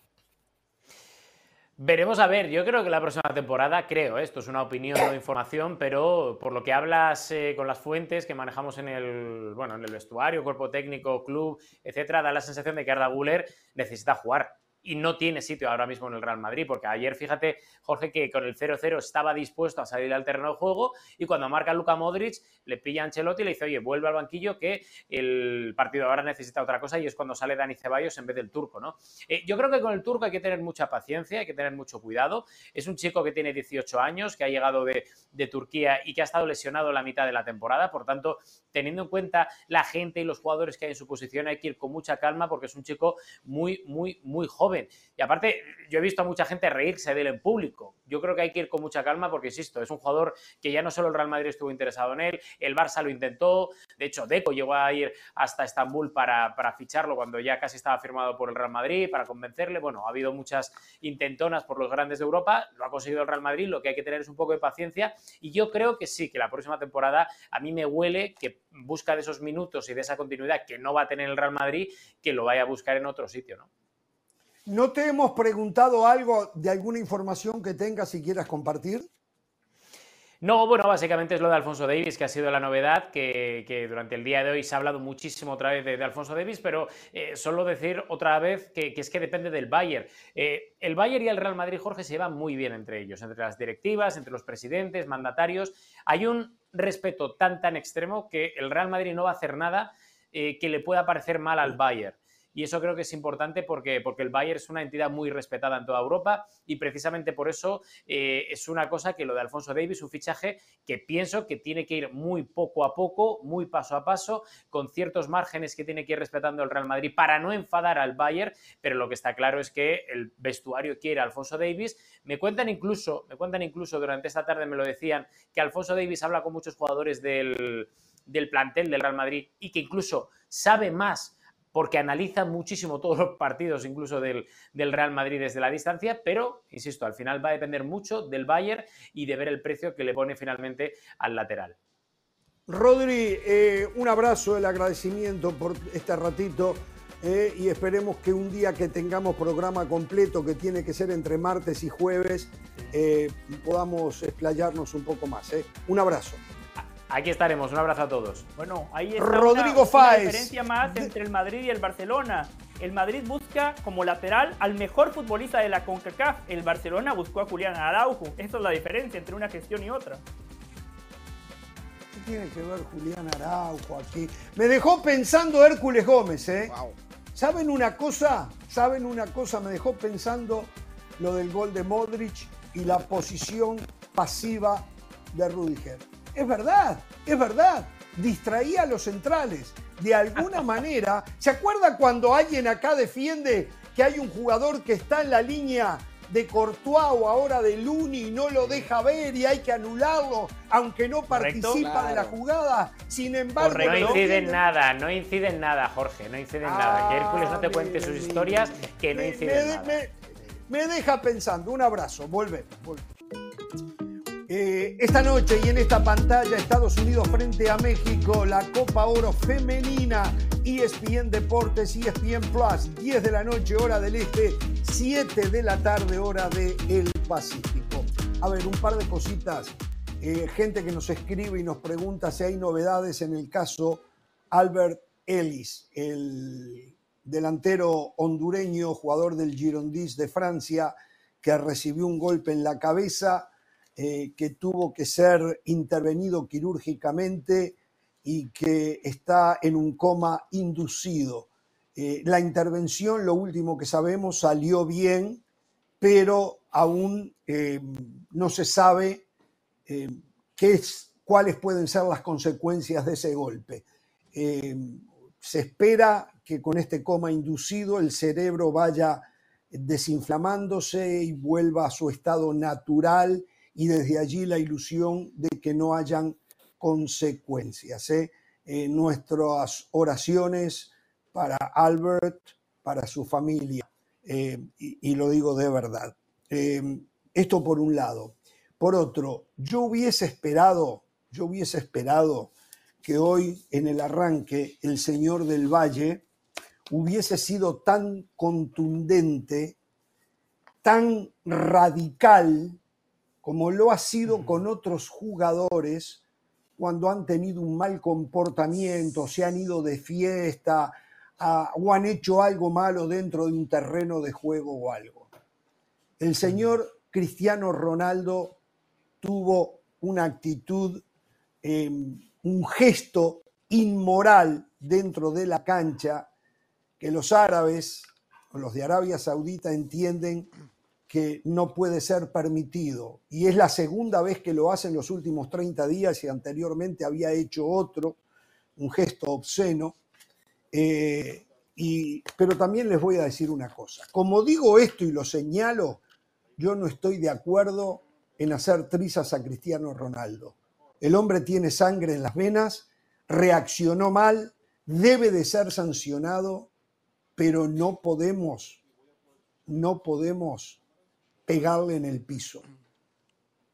Veremos a ver, yo creo que la próxima temporada, creo, ¿eh? esto es una opinión o información, pero por lo que hablas eh, con las fuentes que manejamos en el, bueno, en el vestuario, cuerpo técnico, club, etcétera, da la sensación de que Arda Güler necesita jugar y no tiene sitio ahora mismo en el Real Madrid, porque ayer, fíjate, Jorge, que con el 0-0 estaba dispuesto a salir al terreno de juego y cuando marca Luka Modric, le pilla a Ancelotti y le dice, oye, vuelve al banquillo que el partido ahora necesita otra cosa y es cuando sale Dani Ceballos en vez del turco, ¿no? Eh, yo creo que con el turco hay que tener mucha paciencia, hay que tener mucho cuidado. Es un chico que tiene 18 años, que ha llegado de, de Turquía y que ha estado lesionado la mitad de la temporada, por tanto, teniendo en cuenta la gente y los jugadores que hay en su posición, hay que ir con mucha calma porque es un chico muy, muy, muy joven. Y aparte, yo he visto a mucha gente reírse de él en público. Yo creo que hay que ir con mucha calma porque, insisto, es un jugador que ya no solo el Real Madrid estuvo interesado en él, el Barça lo intentó, de hecho, Deco llegó a ir hasta Estambul para, para ficharlo cuando ya casi estaba firmado por el Real Madrid, para convencerle. Bueno, ha habido muchas intentonas por los grandes de Europa, lo ha conseguido el Real Madrid, lo que hay que tener es un poco de paciencia y yo creo que sí, que la próxima temporada a mí me huele que busca de esos minutos y de esa continuidad que no va a tener el Real Madrid, que lo vaya a buscar en otro sitio, ¿no? ¿No te hemos preguntado algo de alguna información que tengas y quieras compartir? No, bueno, básicamente es lo de Alfonso Davis, que ha sido la novedad, que, que durante el día de hoy se ha hablado muchísimo otra vez de, de Alfonso Davis, pero eh, solo decir otra vez que, que, es que depende del Bayern. Eh, el Bayern y el Real Madrid, Jorge, se llevan muy bien entre ellos, entre las directivas, entre los presidentes, mandatarios. Hay un respeto tan, tan extremo que el Real Madrid no va a hacer nada eh, que le pueda parecer mal al Bayern. Y eso creo que es importante porque, porque el Bayern es una entidad muy respetada en toda Europa y precisamente por eso eh, es una cosa que lo de Alfonso Davis, un fichaje que pienso que tiene que ir muy poco a poco, muy paso a paso, con ciertos márgenes que tiene que ir respetando el Real Madrid para no enfadar al Bayern, pero lo que está claro es que el vestuario quiere a Alfonso Davis. Me cuentan incluso, me cuentan incluso durante esta tarde me lo decían, que Alfonso Davis habla con muchos jugadores del, del plantel del Real Madrid y que incluso sabe más porque analiza muchísimo todos los partidos, incluso del, Real Madrid desde la distancia, pero, insisto, al final va a depender mucho del Bayern y de ver el precio que le pone finalmente al lateral. Rodri, eh, un abrazo, el agradecimiento por este ratito eh, y esperemos que un día que tengamos programa completo, que tiene que ser entre martes y jueves, eh, podamos explayarnos un poco más. Un abrazo. Aquí estaremos, un abrazo a todos. Bueno, ahí está Rodrigo una, diferencia más entre el Madrid y el Barcelona. El Madrid busca como lateral al mejor futbolista de la CONCACAF. El Barcelona buscó a Julián Araujo. Esa es la diferencia entre una gestión y otra. ¿Qué tiene que ver Julián Araujo aquí? Me dejó pensando Hércules Gómez, ¿eh? ¿Saben una cosa? ¿Saben una cosa? Me dejó pensando lo del gol de Modric y la posición pasiva de Rudiger. Es verdad, es verdad. Distraía a los centrales. De alguna manera, ¿se acuerda cuando alguien acá defiende que hay un jugador que está en la línea de Courtois o ahora de Luni y no lo deja ver y hay que anularlo, aunque no participa de la jugada. Sin embargo, no incide en nada, no incide en nada, Jorge, no incide en nada. Que Hércules no te cuente sus historias, que no incide en nada. Me, deja pensando. Un abrazo, vuelve. Eh, esta noche y en esta pantalla Estados Unidos frente a México, la Copa Oro Femenina, ESPN Deportes, ESPN Plus, 10 de la noche hora del Este, 7 de la tarde hora del Pacífico. A ver, un par de cositas. Eh, gente que nos escribe y nos pregunta si hay novedades en el caso Albert Ellis, el delantero hondureño, jugador del Girondins de Francia, que recibió un golpe en la cabeza eh, que tuvo que ser intervenido quirúrgicamente y que está en un coma inducido. Eh, la intervención, lo último que sabemos, salió bien, pero aún eh, no se sabe qué es, cuáles pueden ser las consecuencias de ese golpe. se espera que con este coma inducido el cerebro vaya desinflamándose y vuelva a su estado natural y desde allí la ilusión de que no hayan consecuencias. ¿eh? Eh, nuestras oraciones para Albert, para su familia, eh, y, lo digo de verdad. esto por un lado. Por otro, yo hubiese esperado, yo hubiese esperado que hoy en el arranque el Señor del Valle hubiese sido tan contundente, tan radical, como lo ha sido con otros jugadores cuando han tenido un mal comportamiento, se han ido de fiesta o han hecho algo malo dentro de un terreno de juego o algo. El señor Cristiano Ronaldo tuvo una actitud, em, un gesto inmoral dentro de la cancha que los árabes o los de Arabia Saudita entienden que no puede ser permitido. Y es la segunda vez que lo hace en los últimos 30 días y anteriormente había hecho otro, un gesto obsceno. Eh, y, pero también les voy a decir una cosa. Como digo esto y lo señalo, yo no estoy de acuerdo en hacer trizas a Cristiano Ronaldo. El hombre tiene sangre en las venas, reaccionó mal, debe de ser sancionado, pero no podemos, no podemos pegarle en el piso.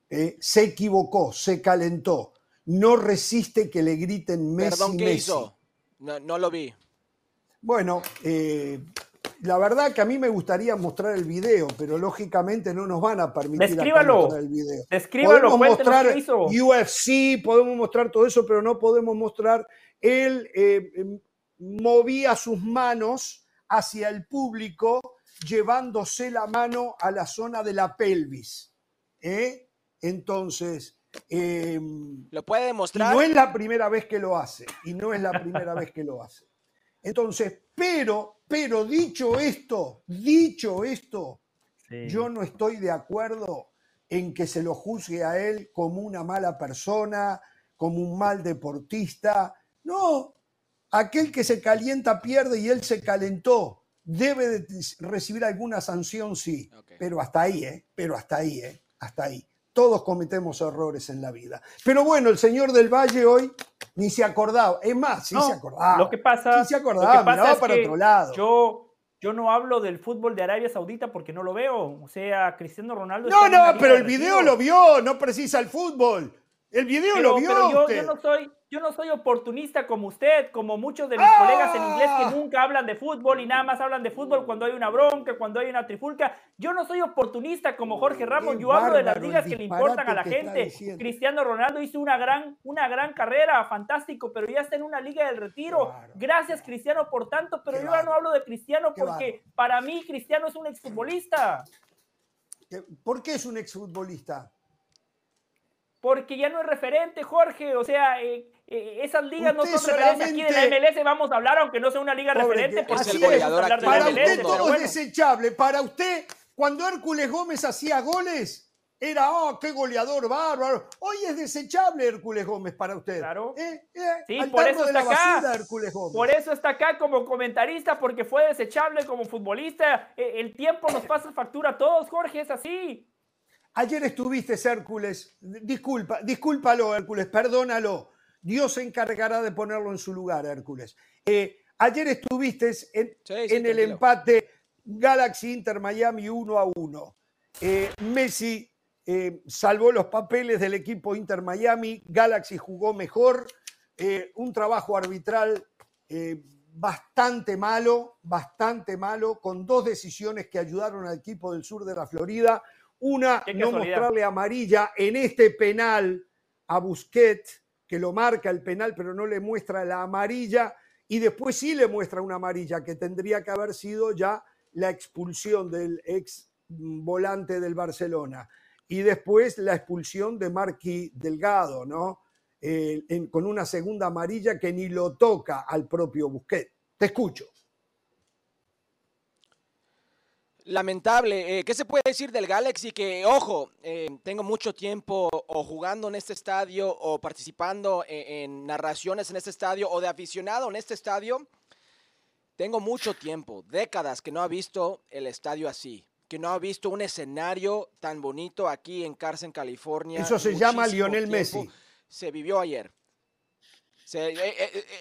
Eh, se equivocó, se calentó. No resiste que le griten Messi. Perdón, ¿qué hizo? No, lo vi. Bueno, eh, la verdad que a mí me gustaría mostrar el video, pero lógicamente no nos van a permitir mostrar el video. Descríbalo, podemos mostrar UFC, podemos mostrar todo eso, pero no podemos mostrar. Él eh, movía sus manos hacia el público llevándose la mano a la zona de la pelvis. ¿eh? Entonces... Em, ¿Lo puede demostrar? no es la primera vez que lo hace, y no es la primera vez que lo hace. Entonces, pero, pero dicho esto, dicho esto, yo no estoy de acuerdo en que se lo juzgue a él como una mala persona, como un mal deportista. No, aquel que se calienta pierde y él se calentó. Debe de recibir alguna sanción, sí, pero hasta ahí, ¿eh? Pero hasta ahí, ¿eh? Hasta ahí. Todos cometemos errores en la vida. Pero bueno, el señor del Valle hoy ni se acordaba. Es más, sí se acordaba. Lo que pasa, sí se acordaba, miraba para otro lado. Yo, yo no hablo del fútbol de Arabia Saudita porque no lo veo. O sea, Cristiano Ronaldo. No, no, pero el video lo vio, no precisa el fútbol. El video lo vio. Pero yo, no soy, yo no soy oportunista como usted, como muchos de mis colegas en inglés que ¡Ah! nunca hablan de fútbol y nada más hablan de fútbol cuando hay una bronca, cuando hay una trifulca. Yo no soy oportunista como Jorge Ramos, yo hablo de las ligas que le importan a la gente. Cristiano Ronaldo hizo una gran, una gran carrera, fantástico, pero ya está en una liga del retiro. Gracias Cristiano por tanto, pero yo ya no hablo de Cristiano porque para mí Cristiano es un exfutbolista. ¿Por qué es un exfutbolista? Porque ya no es referente, Jorge. O sea, eh, eh, esas ligas no son referentes. Aquí de la MLS vamos a hablar, aunque no sea una liga referente. Porque es el goleador para usted todo es desechable. Para usted, cuando Hércules Gómez hacía goles, era, oh, qué goleador bárbaro. Hoy es desechable Hércules Gómez para usted. Claro. ¿Eh? sí, por eso está acá. Por eso está acá como comentarista, porque fue desechable como futbolista. El tiempo nos pasa factura a todos, Jorge, es así. Ayer estuviste, Hércules. Disculpa, discúlpalo, Hércules, perdónalo. Dios se encargará de ponerlo en su lugar, Hércules. Eh, ayer estuviste en, el empate Galaxy Inter Miami 1 a 1. Eh, Messi eh, salvó los papeles del equipo Inter Miami. Galaxy jugó mejor. un trabajo arbitral bastante malo, bastante malo, con dos decisiones que ayudaron al equipo del sur de la Florida. Una, no mostrarle amarilla en este penal a Busquets, que lo marca el penal, pero no le muestra la amarilla. Y después sí le muestra una amarilla, que tendría que haber sido ya la expulsión del ex volante del Barcelona. Y después la expulsión de Marqui Delgado, ¿no? Eh, con una segunda amarilla que ni lo toca al propio Busquets. Te escucho. Lamentable. Eh, ¿Qué se puede decir del Galaxy? Que, ojo, eh, tengo mucho tiempo o jugando en este estadio o participando e-, en, narraciones en este estadio o de aficionado en este estadio. Tengo mucho tiempo, décadas que no ha visto el estadio así, que no ha visto un escenario tan bonito aquí en Carson, California. Eso se llama Lionel Messi. Se vivió ayer. E-,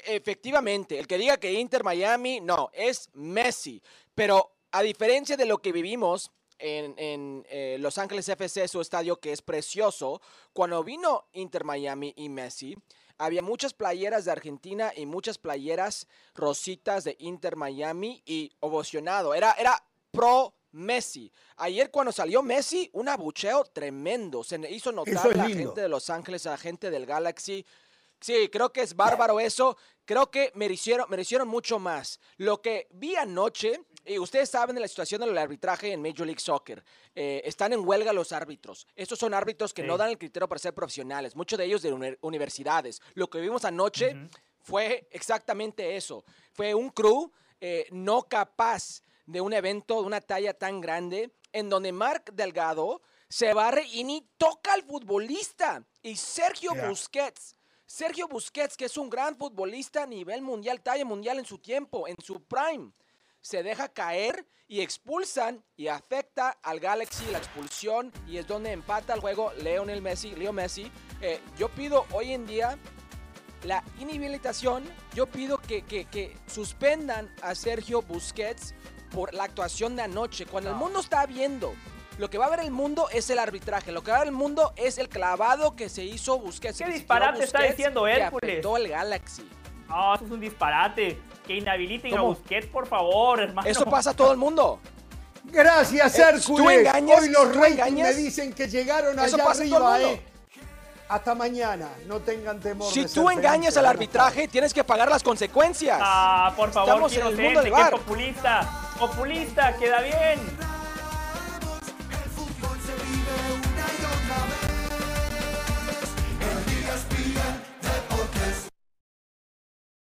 e-, efectivamente, el que diga que Inter Miami, no, es Messi. Pero a diferencia de lo que vivimos en, eh, Los Ángeles FC, su estadio que es precioso, cuando vino Inter Miami y Messi, había muchas playeras de Argentina y muchas playeras rositas de Inter Miami y ovacionado. Era, era pro Messi. Ayer cuando salió Messi, un abucheo tremendo. Se hizo notar a la gente de Los Ángeles, a la gente del Galaxy. Sí, creo que es bárbaro eso. Creo que merecieron, merecieron mucho más. Lo que vi anoche y ustedes saben de la situación del arbitraje en Major League Soccer. Eh, están en huelga los árbitros. Estos son árbitros que no dan el criterio para ser profesionales, muchos de ellos de universidades. Lo que vimos anoche fue exactamente eso. Fue un crew eh, no capaz de un evento de una talla tan grande en donde Mark Delgado se barre y ni toca al futbolista. Y Sergio Busquets. Sergio Busquets, que es un gran futbolista a nivel mundial, talla mundial en su tiempo, en su prime se deja caer y expulsan y afecta al Galaxy la expulsión y es donde empata el juego Leonel Messi, Leo Messi. Eh, yo pido hoy en día la inhabilitación, yo pido que, que, suspendan a Sergio Busquets por la actuación de anoche. Cuando el mundo está viendo, lo que va a ver el mundo es el arbitraje, lo que va a ver el mundo es el clavado que se hizo Busquets. ¿Qué disparate está diciendo Hércules? el Galaxy. No, eso es un disparate que inhabiliten a Busquets, por favor, hermano. Eso pasa a todo el mundo. Gracias, eh, Hércules. Hoy los reyes me dicen que llegaron allá arriba, eh. Hasta mañana, no tengan temor. Si tú engañas al arbitraje, tienes que pagar las consecuencias. Ah, por favor, Estamos en el mundo del bar. populista, populista, queda bien.